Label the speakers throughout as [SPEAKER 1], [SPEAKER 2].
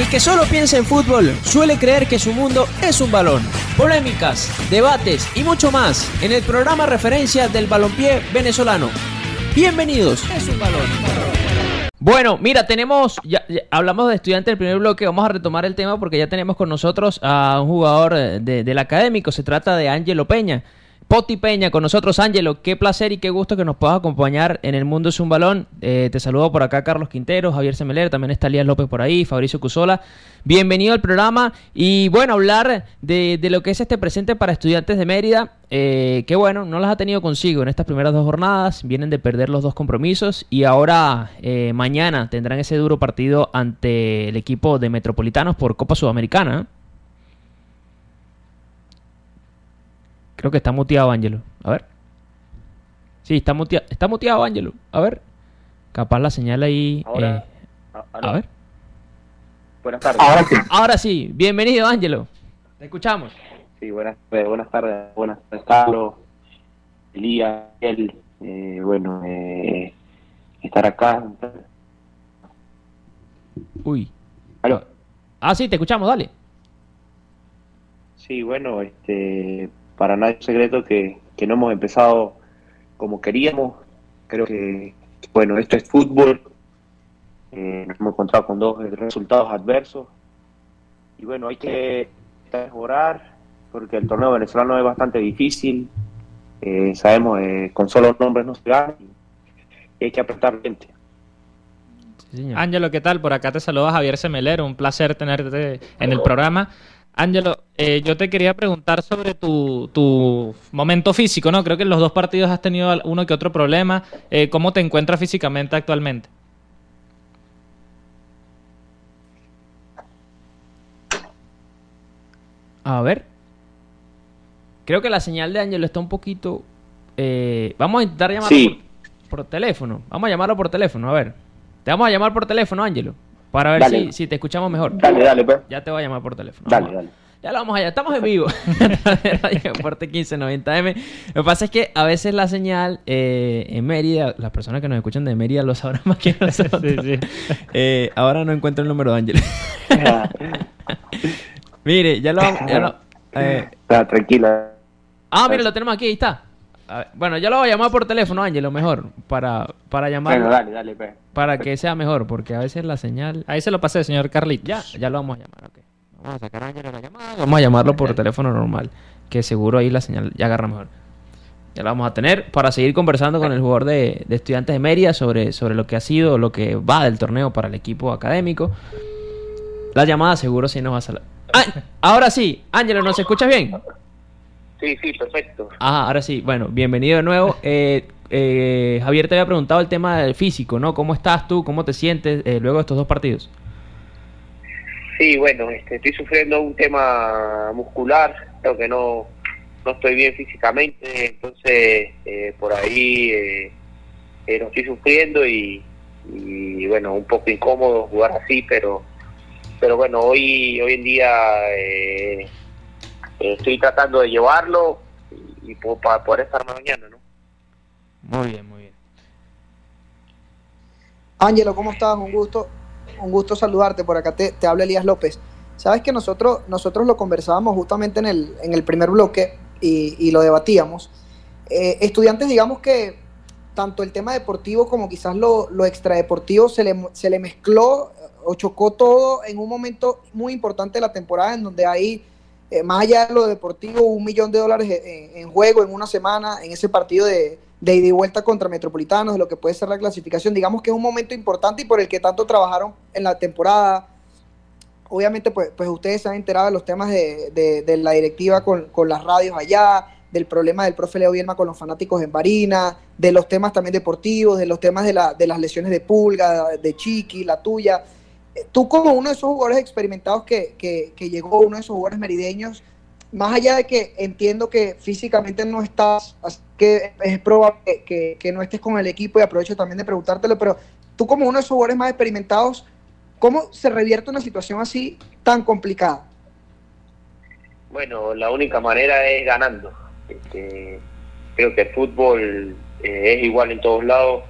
[SPEAKER 1] El que solo piensa en fútbol suele creer que su mundo es un balón. Polémicas, debates y mucho más en el programa referencia del balompié venezolano. Bienvenidos. Es un balón. Bueno, mira, tenemos, ya, hablamos de estudiantes del primer bloque, vamos a retomar el tema porque ya tenemos con nosotros a un jugador eh, de- del académico, se trata de Ángelo Peña. Poti Peña con nosotros, Ángelo, qué placer y qué gusto que nos puedas acompañar en el Mundo es un Balón. Eh, te saludo por acá Carlos Quintero, Javier Semeler, también está Elías López por ahí, Fabricio Cusola. Bienvenido al programa y bueno, hablar de, de lo que es este presente para estudiantes de Mérida, eh, que bueno, no las ha tenido consigo en estas primeras dos jornadas, vienen de perder los dos compromisos y ahora eh, mañana tendrán ese duro partido ante el equipo de Metropolitanos por Copa Sudamericana. Creo que está muteado Ángelo. A ver. Sí, está muteado, está muteado Ángelo. A ver. Capaz la señal ahí.
[SPEAKER 2] Ahora-
[SPEAKER 1] eh,
[SPEAKER 2] A,
[SPEAKER 1] a ver.
[SPEAKER 2] Buenas tardes.
[SPEAKER 3] Ahora sí.
[SPEAKER 1] Ahora sí, bienvenido Ángelo. Te escuchamos.
[SPEAKER 2] Sí, buenas, eh, buenas tardes. Buenas tardes, Carlos, Elías, él. Eh, bueno, eh, estar acá.
[SPEAKER 1] Uy.
[SPEAKER 2] Aló.
[SPEAKER 1] Ah, sí, te escuchamos, dale.
[SPEAKER 2] Sí, bueno, este, para nadie es secreto que, que no hemos empezado como queríamos. Creo que, bueno, esto es fútbol. Eh, nos hemos encontrado con dos resultados adversos. Y bueno, hay que mejorar porque el torneo venezolano es bastante difícil. Eh, sabemos, eh, con solo nombres no se gana. Y hay que apretar gente.
[SPEAKER 1] Sí.
[SPEAKER 4] Ángelo, ¿qué tal? Por acá te saluda Javier Semeler, un placer tenerte en el programa. Ángelo, eh, yo te quería preguntar sobre tu, tu momento físico, ¿no? Creo que en los dos partidos has tenido al- uno que otro problema. Eh, ¿Cómo te encuentras físicamente actualmente?
[SPEAKER 1] A ver. Creo que la señal de Ángelo está un poquito. eh, vamos a intentar llamarlo
[SPEAKER 2] Sí.
[SPEAKER 1] por, por teléfono. Vamos a llamarlo por teléfono, a ver. Te vamos a llamar por teléfono, Ángelo. Para ver
[SPEAKER 2] Dale.
[SPEAKER 1] si, si te escuchamos mejor.
[SPEAKER 2] Dale, dale, pues.
[SPEAKER 1] Ya te voy a llamar por teléfono.
[SPEAKER 2] Dale,
[SPEAKER 1] Vamos
[SPEAKER 2] dale.
[SPEAKER 1] Ya lo vamos allá, estamos en vivo. Radio Fuerte 1590M. Lo que pasa es que a veces la señal eh, en Mérida, las personas que nos escuchan de Mérida lo sabrán más que nosotros. Eh, ahora no encuentro el número de Ángel. Mire, ya lo vamos. ya lo- eh,
[SPEAKER 2] Está tranquila.
[SPEAKER 1] ah, mire, lo tenemos aquí, ahí está. A ver, bueno, ya lo voy a llamar por teléfono, Ángelo, mejor. Para, para llamarlo.
[SPEAKER 2] Bueno, dale, dale, pues.
[SPEAKER 1] Para que sea mejor, porque a veces la señal.
[SPEAKER 4] Ahí se lo pasé, señor Carlitos.
[SPEAKER 1] Ya, ya lo vamos a llamar, ok. Vamos a sacar a la llamada. Vamos a llamarlo por teléfono normal, que seguro ahí la señal ya agarra mejor. Ya lo vamos a tener para seguir conversando con el jugador de, de estudiantes de Mérida sobre, sobre lo que ha sido, lo que va del torneo para el equipo académico. La llamada seguro sí nos va a salir. Ah, ahora sí, Ángelo, ¿nos escuchas bien?
[SPEAKER 2] Sí, sí, perfecto.
[SPEAKER 1] Ajá, ahora sí. Bueno, bienvenido de nuevo. Eh, eh, Javier te había preguntado el tema del físico, ¿no? ¿Cómo estás tú? ¿Cómo te sientes eh, luego de estos dos partidos?
[SPEAKER 5] Sí, bueno, este, estoy sufriendo un tema muscular, creo que no, no estoy bien físicamente, entonces eh, por ahí eh, eh, lo estoy sufriendo y, y, bueno, un poco incómodo jugar así, pero pero bueno, hoy hoy en día eh, estoy tratando de llevarlo y, y para poder estar mañana, ¿no?
[SPEAKER 1] Muy bien, muy bien.
[SPEAKER 3] Ángelo, ¿cómo estás? Un gusto, un gusto saludarte. Por acá te, te habla Elías López. Sabes que nosotros, nosotros lo conversábamos justamente en el, en el primer bloque y, y lo debatíamos. Eh, estudiantes, digamos que tanto el tema deportivo como quizás lo, lo extradeportivo se le, se le mezcló o chocó todo en un momento muy importante de la temporada en donde hay, eh, más allá de lo deportivo, un millón de dólares en, juego en una semana en ese partido de, de ida y vuelta contra Metropolitanos, de lo que puede ser la clasificación. Digamos que es un momento importante y por el que tanto trabajaron en la temporada. Obviamente, pues, pues ustedes se han enterado de los temas de, de- de la directiva con, con las radios allá, del problema del profe Leo Bielma con los fanáticos en Barina, de los temas también deportivos, de los temas de, la, de las lesiones de Pulga, de Chiqui, la tuya. Eh, Tú como uno de esos jugadores experimentados que, que, llegó, uno de esos jugadores merideños, más allá de que entiendo que físicamente no estás, que es probable que, que- que no estés con el equipo y aprovecho también de preguntártelo, pero tú como uno de esos jugadores más experimentados, ¿cómo se revierte una situación así tan complicada?
[SPEAKER 5] Bueno, la única manera es ganando. Este, creo que el fútbol eh, es igual en todos lados.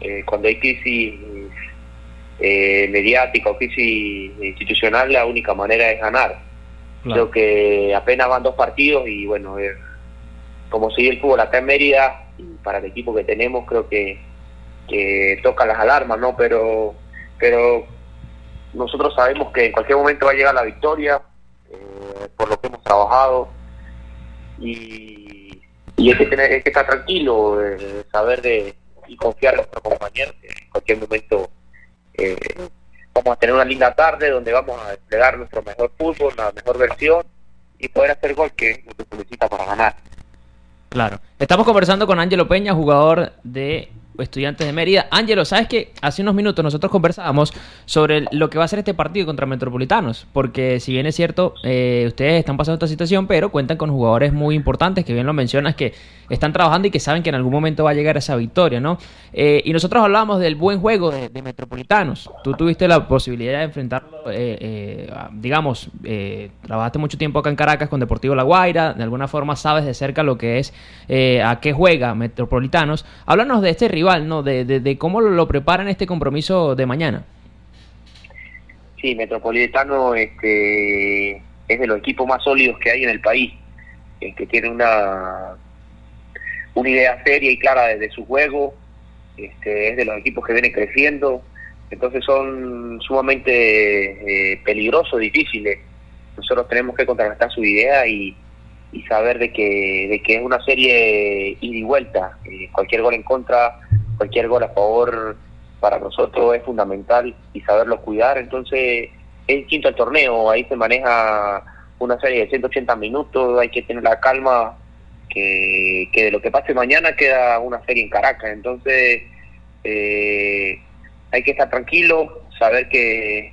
[SPEAKER 5] Eh, cuando hay crisis eh, mediática, oficio institucional, la única manera es ganar. Creo que apenas van dos partidos y bueno, eh, como sigue el fútbol acá en Mérida, y para el equipo que tenemos, creo que, que toca las alarmas, ¿no? Pero, pero nosotros sabemos que en cualquier momento va a llegar la victoria, eh, por lo que hemos trabajado, y, y hay, que tener, que estar tranquilo, eh, saber de y confiar en nuestros compañeros, en cualquier momento eh, vamos a tener una linda tarde donde vamos a desplegar nuestro mejor fútbol, la mejor versión y poder hacer gol que es necesita para ganar.
[SPEAKER 1] Claro. Estamos conversando con Ángelo Peña, jugador de Estudiantes de Mérida. Ángelo, ¿sabes que Hace unos minutos nosotros conversábamos sobre lo que va a ser este partido contra Metropolitanos, porque si bien es cierto, eh, ustedes están pasando esta situación, pero cuentan con jugadores muy importantes, que bien lo mencionas, que están trabajando y que saben que en algún momento va a llegar esa victoria, ¿no? Eh, y nosotros hablábamos del buen juego de, Metropolitanos. Tú tuviste la posibilidad de enfrentarlo, eh, digamos, trabajaste mucho tiempo acá en Caracas con Deportivo La Guaira, de alguna forma sabes de cerca lo que es, a qué juega Metropolitanos. Háblanos de este rival ¿no? De, cómo lo, preparan este compromiso de mañana.
[SPEAKER 5] Sí, Metropolitano este, es de los equipos más sólidos que hay en el país, que tiene una, una idea seria y clara de, su juego, este, es de los equipos que vienen creciendo, entonces son sumamente eh, peligrosos, difíciles. Nosotros tenemos que contrarrestar su idea y, y saber de que, de que es una serie ida y vuelta. Eh, cualquier gol en contra, cualquier gol a favor para nosotros es fundamental y saberlo cuidar. Entonces es distinto al torneo, ahí se maneja una serie de 180 minutos, hay que tener la calma que, que de lo que pase mañana queda una serie en Caracas. Entonces eh, hay que estar tranquilo, saber que,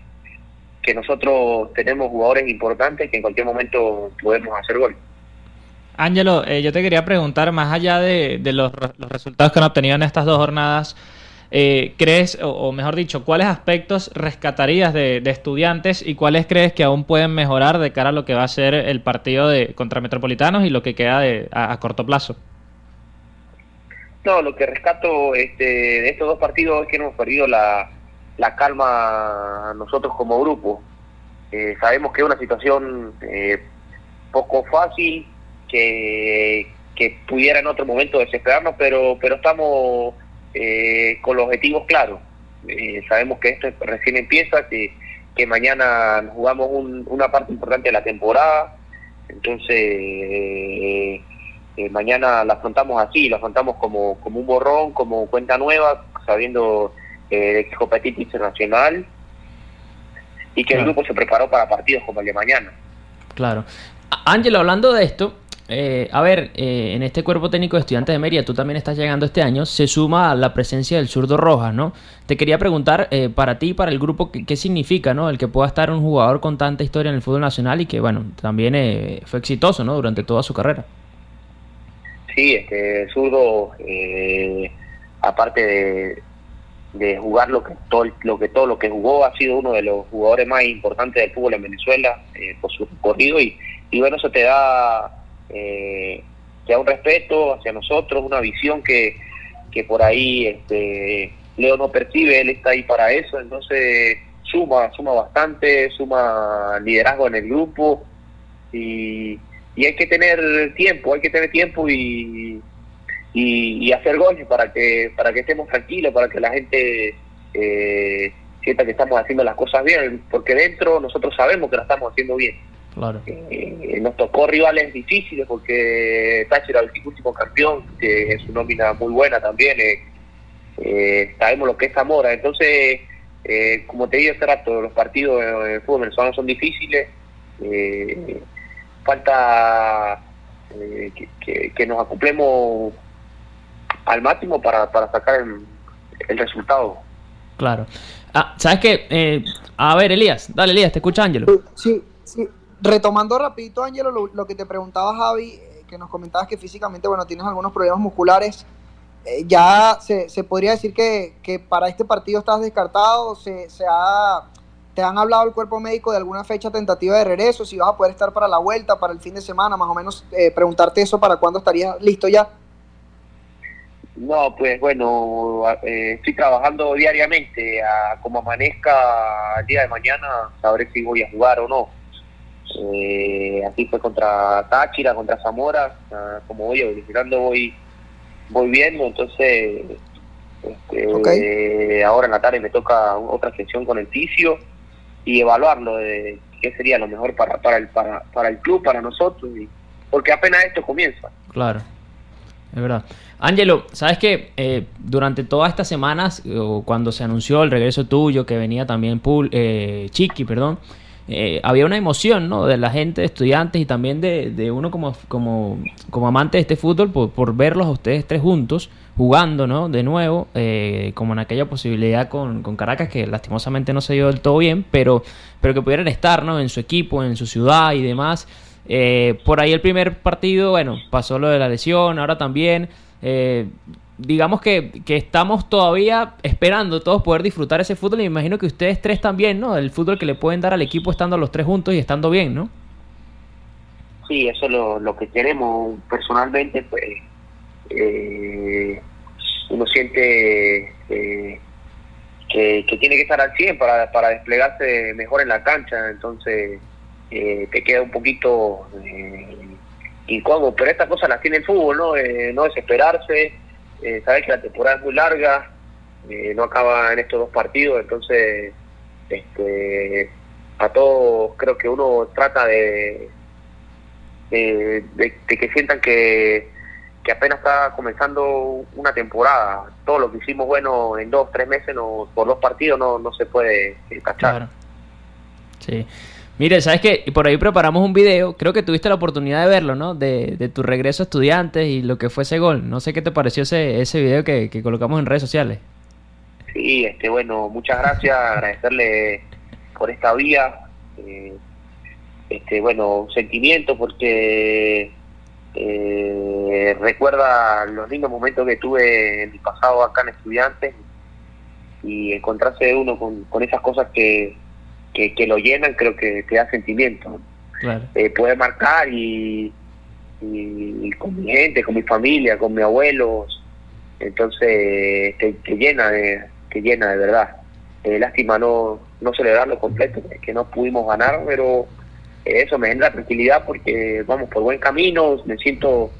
[SPEAKER 5] que nosotros tenemos jugadores importantes que en cualquier momento podemos hacer gol.
[SPEAKER 4] Ángelo, eh, yo te quería preguntar, más allá de, los, resultados que han obtenido en estas dos jornadas, eh, ¿crees, o, mejor dicho, cuáles aspectos rescatarías de, estudiantes y cuáles crees que aún pueden mejorar de cara a lo que va a ser el partido de contra Metropolitanos y lo que queda de, a, corto plazo?
[SPEAKER 5] No, lo que rescato este, de estos dos partidos es que hemos perdido la, calma nosotros como grupo. Eh, sabemos que es una situación poco fácil, que, pudiera en otro momento desesperarnos, pero, pero estamos eh, con los objetivos claros. Eh, sabemos que esto recién empieza, que, que mañana jugamos una parte importante de la temporada, entonces eh, mañana la afrontamos así, la afrontamos como, como un borrón, como cuenta nueva, sabiendo de que competición internacional y que el grupo se preparó para partidos como el de mañana.
[SPEAKER 1] Claro. Ángelo, hablando de esto, eh, a ver, eh, en este cuerpo técnico de estudiantes de Mérida, tú también estás llegando este año, se suma la presencia del zurdo Rojas, ¿no? Te quería preguntar, eh, para ti y para el grupo, ¿qué, significa, ¿no? El que pueda estar un jugador con tanta historia en el fútbol nacional y que, bueno, también fue exitoso, ¿no? Durante toda su carrera.
[SPEAKER 5] Sí, este zurdo, aparte de, jugar lo que, todo, lo que todo lo que jugó, ha sido uno de los jugadores más importantes del fútbol en Venezuela por su recorrido y, y bueno, eso te da eh, que a un respeto hacia nosotros, una visión que, que por ahí este, Leo no percibe, él está ahí para eso, entonces suma, suma bastante, suma liderazgo en el grupo y, y hay que tener tiempo, hay que tener tiempo y, y, hacer goles para que, para que estemos tranquilos, para que la gente eh, sienta que estamos haciendo las cosas bien, porque dentro nosotros sabemos que las estamos haciendo bien.
[SPEAKER 1] Claro.
[SPEAKER 5] Eh, nos tocó rivales difíciles porque Táchira era el último campeón, que es una nómina muy buena también. Eh, eh, sabemos lo que es Zamora. Entonces, como te digo hace rato, los partidos en el fútbol venezolano son difíciles. falta que, nos acoplemos al máximo para, para sacar el, resultado.
[SPEAKER 1] Claro. Ah, ¿Sabes qué? a ver, Elías, dale, Elías, te escucha Ángelo.
[SPEAKER 3] Sí, sí retomando rapidito, Ángelo, lo, que te preguntaba Javi, eh, que nos comentabas que físicamente, bueno, tienes algunos problemas musculares, eh, ya se, podría decir que, para este partido estás descartado, se, se ha, te han hablado el cuerpo médico de alguna fecha tentativa de regreso, si vas a poder estar para la vuelta, para el fin de semana, más o menos eh, preguntarte eso, para cuándo estarías listo ya.
[SPEAKER 5] No, pues bueno, eh, estoy trabajando diariamente. A, como amanezca el día de mañana, sabré si voy a jugar o no. Eh, así fue contra Táchira, contra Zamora. Ah, como voy evolucionando, voy, voy viendo. Entonces, este, ahora en la tarde me toca otra sesión con el fisio y evaluarlo de qué sería lo mejor para, para, el, para, para el club, para nosotros. Y, porque apenas esto comienza.
[SPEAKER 1] Claro, es verdad. Ángelo, sabes que eh, durante todas estas semanas, cuando se anunció el regreso tuyo, que venía también eh, Chiqui, perdón, eh, había una emoción ¿no? de la gente, de estudiantes y también de, uno como, como, como, amante de este fútbol por, verlos a ustedes tres juntos jugando ¿no? de nuevo, como en aquella posibilidad con, con, Caracas que lastimosamente no se dio del todo bien, pero, pero que pudieran estar ¿no? en su equipo, en su ciudad y demás. por ahí el primer partido, bueno, pasó lo de la lesión, ahora también. Eh, digamos que, estamos todavía esperando todos poder disfrutar ese fútbol y me imagino que ustedes tres también, ¿no? El fútbol que le pueden dar al equipo estando los tres juntos y estando bien, ¿no?
[SPEAKER 5] Sí, eso es lo, que queremos personalmente, pues eh, uno siente eh, que, tiene que estar al 100 para, para desplegarse mejor en la cancha, entonces te queda un poquito incómodo, pero estas cosas las tiene el fútbol, ¿no? Eh, no desesperarse, eh, sabes que la temporada es muy larga, eh, no acaba en estos dos partidos, entonces este, a todos creo que uno trata de, de, que sientan que, que apenas está comenzando una temporada. Todo lo que hicimos bueno en dos, tres meses no, por dos partidos no, no se puede cachar.
[SPEAKER 1] Sí. Mire, ¿sabes qué? Por ahí preparamos un video, creo que tuviste la oportunidad de verlo, ¿no? De, tu regreso a estudiantes y lo que fue ese gol. No sé qué te pareció ese, ese video que, colocamos en redes sociales.
[SPEAKER 5] Sí, este, bueno, muchas gracias, agradecerle por esta vía. Eh, este, bueno, un sentimiento porque eh, recuerda los lindos momentos que tuve en mi pasado acá en Estudiantes y encontrarse uno con, con esas cosas que que, lo llenan, creo que te da sentimiento. Eh, puede marcar y, con mi gente, con mi familia, con mis abuelos, entonces te, llena de te llena de verdad. Eh, lástima no no celebrarlo completo, que no pudimos ganar, pero eso me genera tranquilidad porque vamos por buen camino, me siento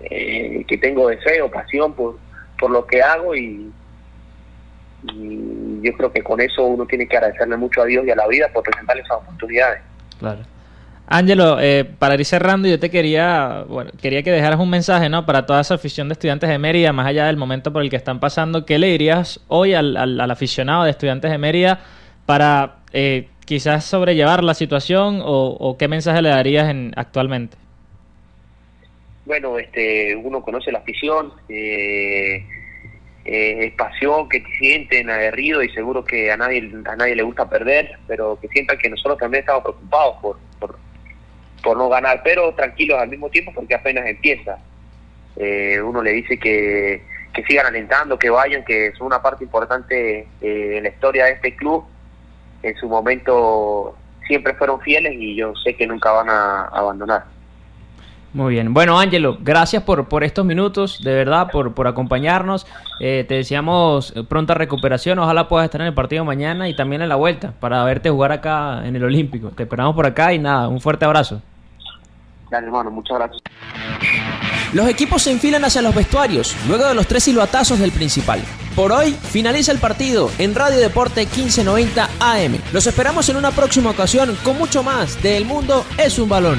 [SPEAKER 5] eh, que tengo deseo, pasión por, por lo que hago y, y yo creo que con eso uno tiene que agradecerle mucho a Dios y a la vida por presentarle esas oportunidades.
[SPEAKER 4] Claro. Ángelo, eh, para ir cerrando, yo te quería, bueno, quería que dejaras un mensaje, ¿no? Para toda esa afición de estudiantes de Mérida, más allá del momento por el que están pasando, ¿qué le dirías hoy al, al, aficionado de estudiantes de Mérida para eh, quizás sobrellevar la situación o, qué mensaje le darías en, actualmente?
[SPEAKER 5] Bueno, este, uno conoce la afición, eh, eh, pasión que sienten aguerrido y seguro que a nadie a nadie le gusta perder, pero que sientan que nosotros también estamos preocupados por, por, no ganar, pero tranquilos al mismo tiempo porque apenas empieza. Eh, uno le dice que, que sigan alentando, que vayan, que son una parte importante eh, en la historia de este club. En su momento siempre fueron fieles y yo sé que nunca van a abandonar.
[SPEAKER 1] Muy bien. Bueno, Ángelo, gracias por, por estos minutos, de verdad, por, por acompañarnos. Eh, te deseamos pronta recuperación. Ojalá puedas estar en el partido mañana y también en la vuelta para verte jugar acá en el Olímpico. Te esperamos por acá y nada, un fuerte abrazo.
[SPEAKER 5] Dale, hermano, muchas gracias.
[SPEAKER 1] Los equipos se enfilan hacia los vestuarios, luego de los tres silbatazos del principal. Por hoy finaliza el partido en Radio Deporte 1590 AM. Los esperamos en una próxima ocasión con mucho más de El Mundo es un balón.